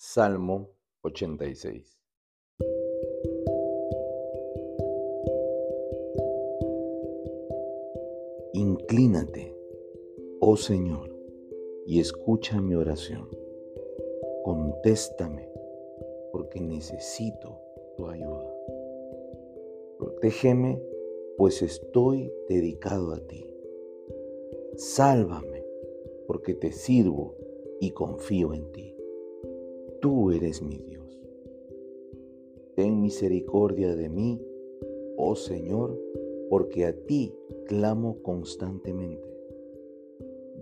Salmo 86. Inclínate, oh Señor, y escucha mi oración. Contéstame, porque necesito tu ayuda. Protégeme, pues estoy dedicado a ti. Sálvame, porque te sirvo y confío en ti. Tú eres mi Dios. Ten misericordia de mí, oh Señor, porque a ti clamo constantemente.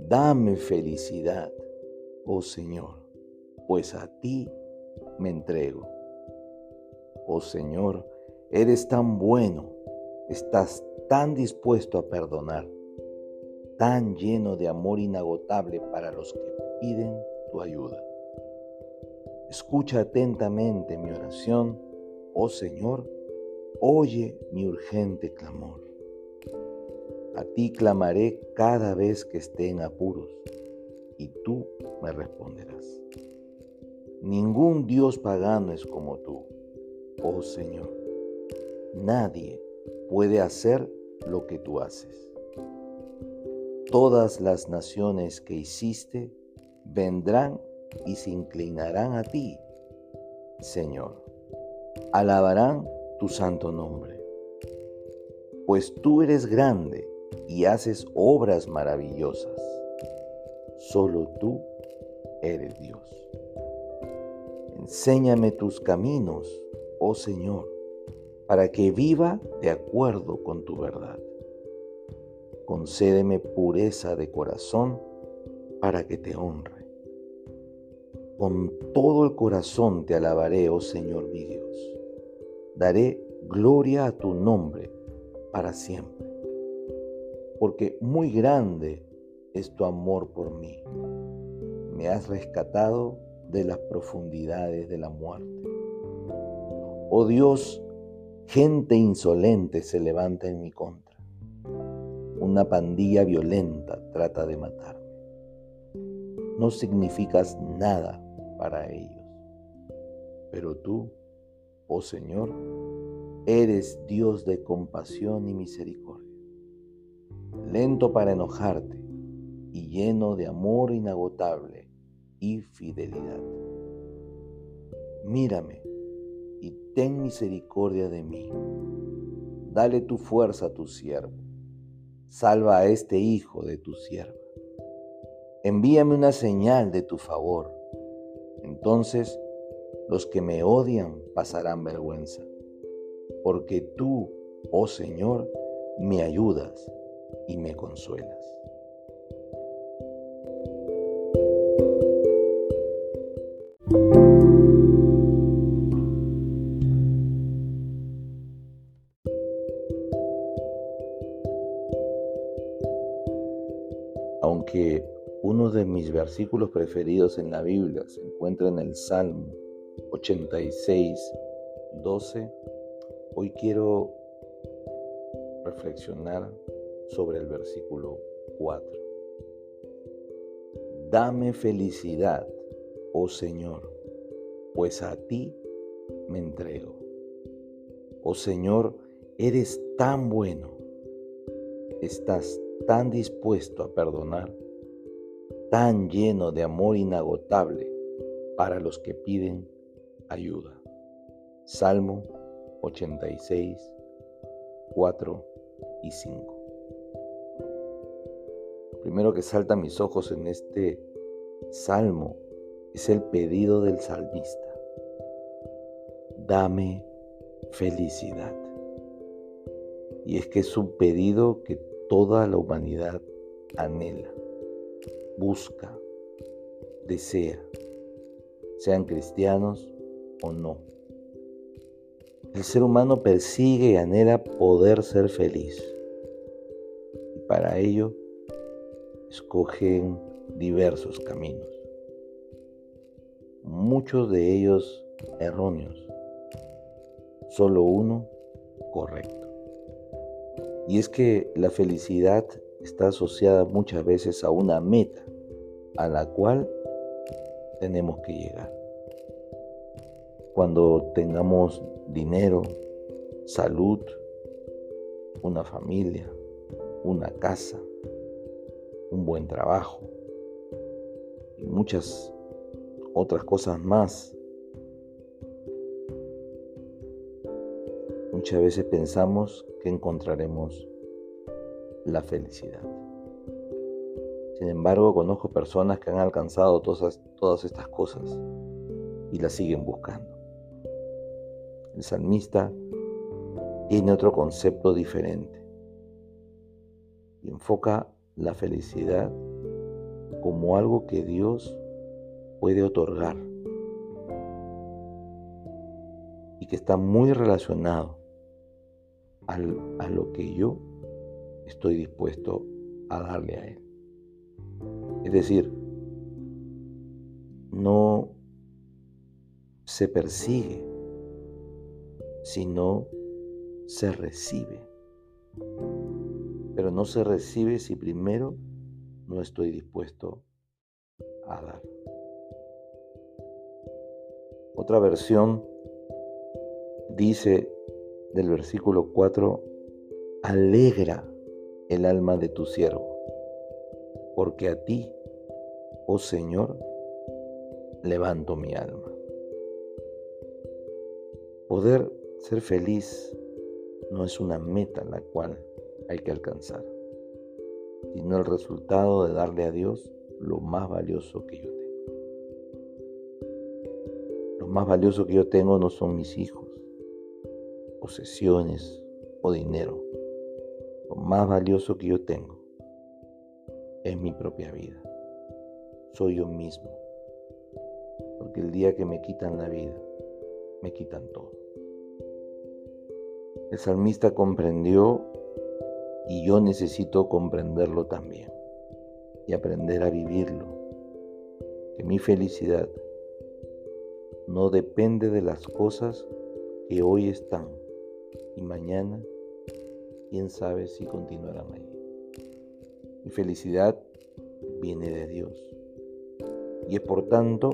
Dame felicidad, oh Señor, pues a ti me entrego. Oh Señor, eres tan bueno, estás tan dispuesto a perdonar, tan lleno de amor inagotable para los que piden tu ayuda. Escucha atentamente mi oración, oh Señor, oye mi urgente clamor. A ti clamaré cada vez que esté en apuros, y tú me responderás. Ningún Dios pagano es como tú, oh Señor. Nadie puede hacer lo que tú haces. Todas las naciones que hiciste vendrán y se inclinarán a ti, Señor. Alabarán tu santo nombre. Pues tú eres grande y haces obras maravillosas. Solo tú eres Dios. Enséñame tus caminos, oh Señor, para que viva de acuerdo con tu verdad. Concédeme pureza de corazón para que te honre. Con todo el corazón te alabaré, oh Señor mi Dios. Daré gloria a tu nombre para siempre, porque muy grande es tu amor por mí. Me has rescatado de las profundidades de la muerte. Oh Dios, gente insolente se levanta en mi contra. Una pandilla violenta trata de matarme. No significas nada para ellos. Pero tú, oh Señor, eres Dios de compasión y misericordia, lento para enojarte y lleno de amor inagotable y fidelidad. Mírame y ten misericordia de mí. Dale tu fuerza a tu siervo. Salva a este hijo de tu sierva. Envíame una señal de tu favor entonces los que me odian pasarán vergüenza, porque tú, oh Señor, me ayudas y me consuelas. De mis versículos preferidos en la Biblia se encuentra en el Salmo 86, 12. Hoy quiero reflexionar sobre el versículo 4. Dame felicidad, oh Señor, pues a ti me entrego. Oh Señor, eres tan bueno, estás tan dispuesto a perdonar tan lleno de amor inagotable para los que piden ayuda. Salmo 86, 4 y 5. Lo primero que salta a mis ojos en este salmo es el pedido del salmista. Dame felicidad. Y es que es un pedido que toda la humanidad anhela busca, desea, sean cristianos o no. El ser humano persigue y anhela poder ser feliz. Y para ello escogen diversos caminos. Muchos de ellos erróneos. Solo uno correcto. Y es que la felicidad está asociada muchas veces a una meta a la cual tenemos que llegar. cuando tengamos dinero, salud, una familia, una casa, un buen trabajo y muchas otras cosas más. Muchas veces pensamos que encontraremos la felicidad. Sin embargo, conozco personas que han alcanzado todas, todas estas cosas y las siguen buscando. El salmista tiene otro concepto diferente y enfoca la felicidad como algo que Dios puede otorgar y que está muy relacionado a lo que yo estoy dispuesto a darle a Él. Es decir, no se persigue, sino se recibe. Pero no se recibe si primero no estoy dispuesto a dar. Otra versión dice del versículo 4, alegra el alma de tu siervo, porque a ti, oh Señor, levanto mi alma. Poder ser feliz no es una meta la cual hay que alcanzar, sino el resultado de darle a Dios lo más valioso que yo tengo. Lo más valioso que yo tengo no son mis hijos, posesiones o dinero. Más valioso que yo tengo es mi propia vida. Soy yo mismo. Porque el día que me quitan la vida, me quitan todo. El salmista comprendió y yo necesito comprenderlo también y aprender a vivirlo. Que mi felicidad no depende de las cosas que hoy están y mañana quién sabe si continuarán ahí. Mi felicidad viene de Dios y es por tanto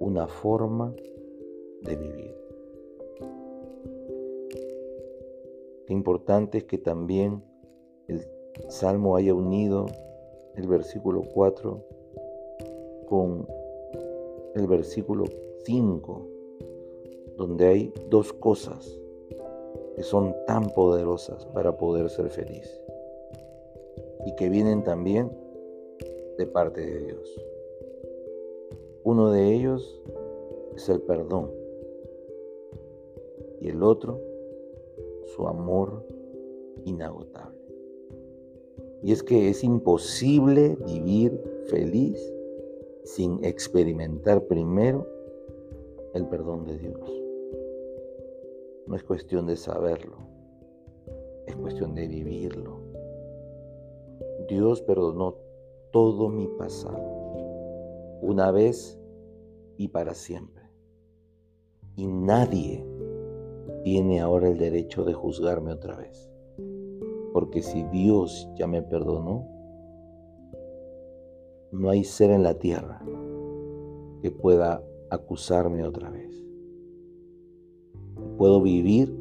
una forma de vivir. Qué importante es que también el Salmo haya unido el versículo 4 con el versículo 5, donde hay dos cosas que son tan poderosas para poder ser feliz y que vienen también de parte de Dios. Uno de ellos es el perdón y el otro su amor inagotable. Y es que es imposible vivir feliz sin experimentar primero el perdón de Dios. No es cuestión de saberlo, es cuestión de vivirlo. Dios perdonó todo mi pasado, una vez y para siempre. Y nadie tiene ahora el derecho de juzgarme otra vez. Porque si Dios ya me perdonó, no hay ser en la tierra que pueda acusarme otra vez. Puedo vivir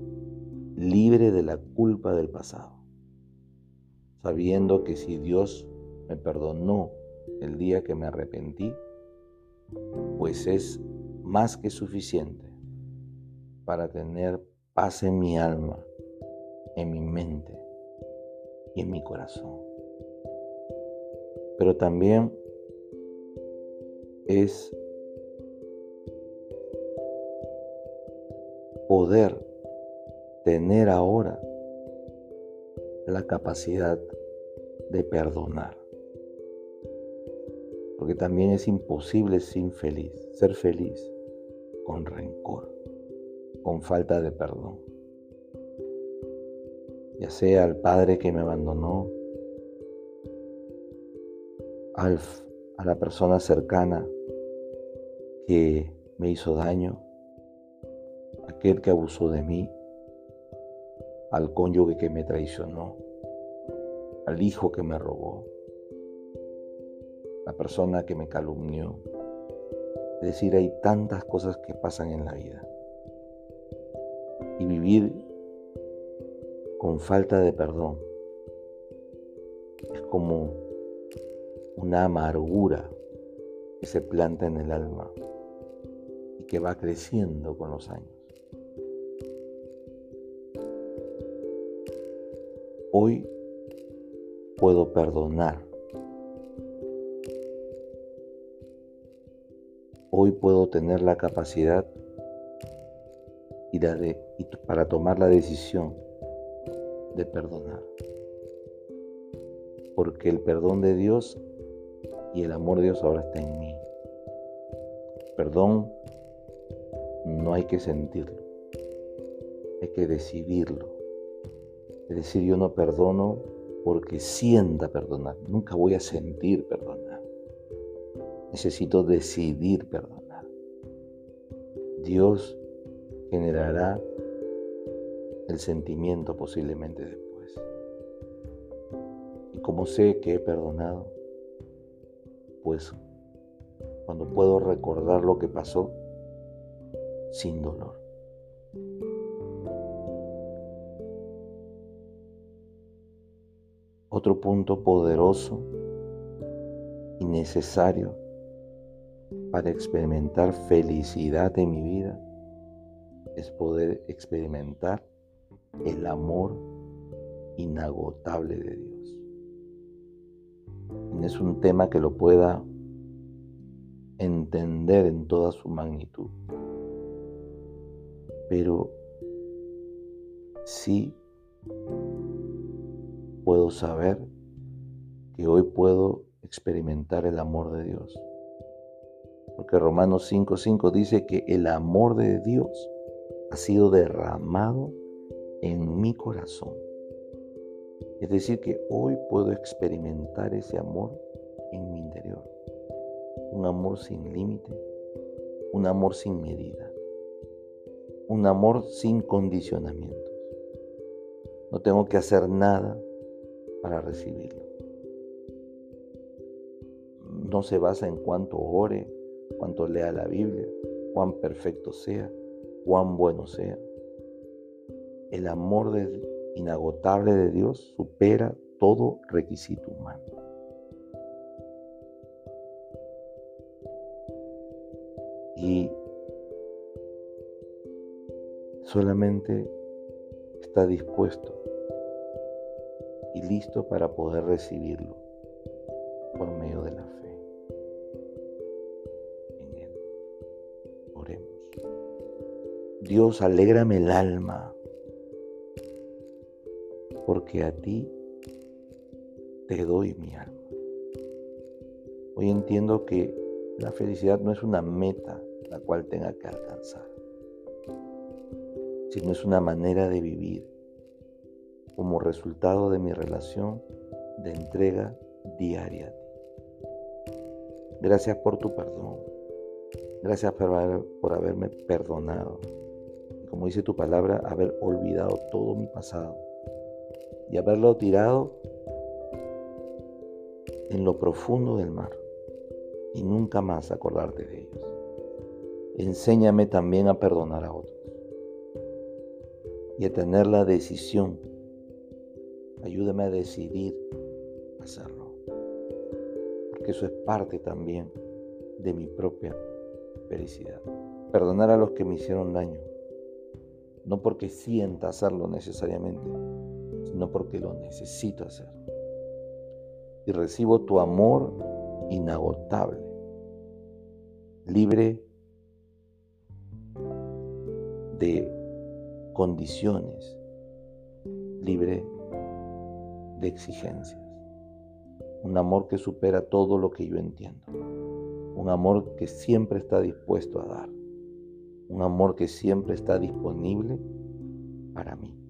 libre de la culpa del pasado, sabiendo que si Dios me perdonó el día que me arrepentí, pues es más que suficiente para tener paz en mi alma, en mi mente y en mi corazón. Pero también es poder tener ahora la capacidad de perdonar. Porque también es imposible sin feliz, ser feliz con rencor, con falta de perdón. Ya sea al padre que me abandonó, a la persona cercana que me hizo daño, aquel que abusó de mí, al cónyuge que me traicionó, al hijo que me robó, la persona que me calumnió, Es decir, hay tantas cosas que pasan en la vida. Y vivir con falta de perdón es como una amargura que se planta en el alma y que va creciendo con los años. Hoy puedo perdonar. Hoy puedo tener la capacidad y, para tomar la decisión de perdonar. Porque el perdón de Dios y el amor de Dios ahora está en mí. Perdón no hay que sentirlo, hay que decidirlo. Es decir, yo no perdono porque sienta perdonar, nunca voy a sentir perdonar. Necesito decidir perdonar. Dios generará el sentimiento posiblemente después. ¿Y como sé que he perdonado? Pues cuando puedo recordar lo que pasó sin dolor. Otro punto poderoso y necesario para experimentar felicidad en mi vida es poder experimentar el amor inagotable de Dios. es un tema que lo pueda entender en toda su magnitud. Pero sí puedo saber que hoy puedo experimentar el amor de Dios. Porque Romanos 5:5 dice que el amor de Dios ha sido derramado en mi corazón. Es decir, que hoy puedo experimentar ese amor en mi interior. Un amor sin límite, un amor sin medida, un amor sin condicionamientos. No tengo que hacer nada para recibirlo. No se basa en cuánto ore, cuánto lea la Biblia, cuán perfecto sea, cuán bueno sea el amor inagotable de Dios supera todo requisito humano. Y solamente está dispuesto y listo para poder recibirlo por medio de la fe en Él. Oremos. Dios, alégrame el alma porque a ti te doy mi alma. Hoy entiendo que la felicidad no es una meta la cual tenga que alcanzar, sino es una manera de vivir como resultado de mi relación de entrega diaria. Gracias por tu perdón. Gracias por, haberme perdonado. Como dice tu palabra, haber olvidado todo mi pasado y haberlo tirado en lo profundo del mar y nunca más acordarte de ellos. Enséñame también a perdonar a otros y a tener la decisión. Ayúdame a decidir hacerlo, porque eso es parte también de mi propia felicidad. Perdonar a los que me hicieron daño, no porque sienta hacerlo necesariamente, sino porque lo necesito hacer. Y recibo tu amor inagotable, libre de condiciones, libre de exigencias. Un amor que supera todo lo que yo entiendo. Un amor que siempre está dispuesto a dar. Un amor que siempre está disponible para mí.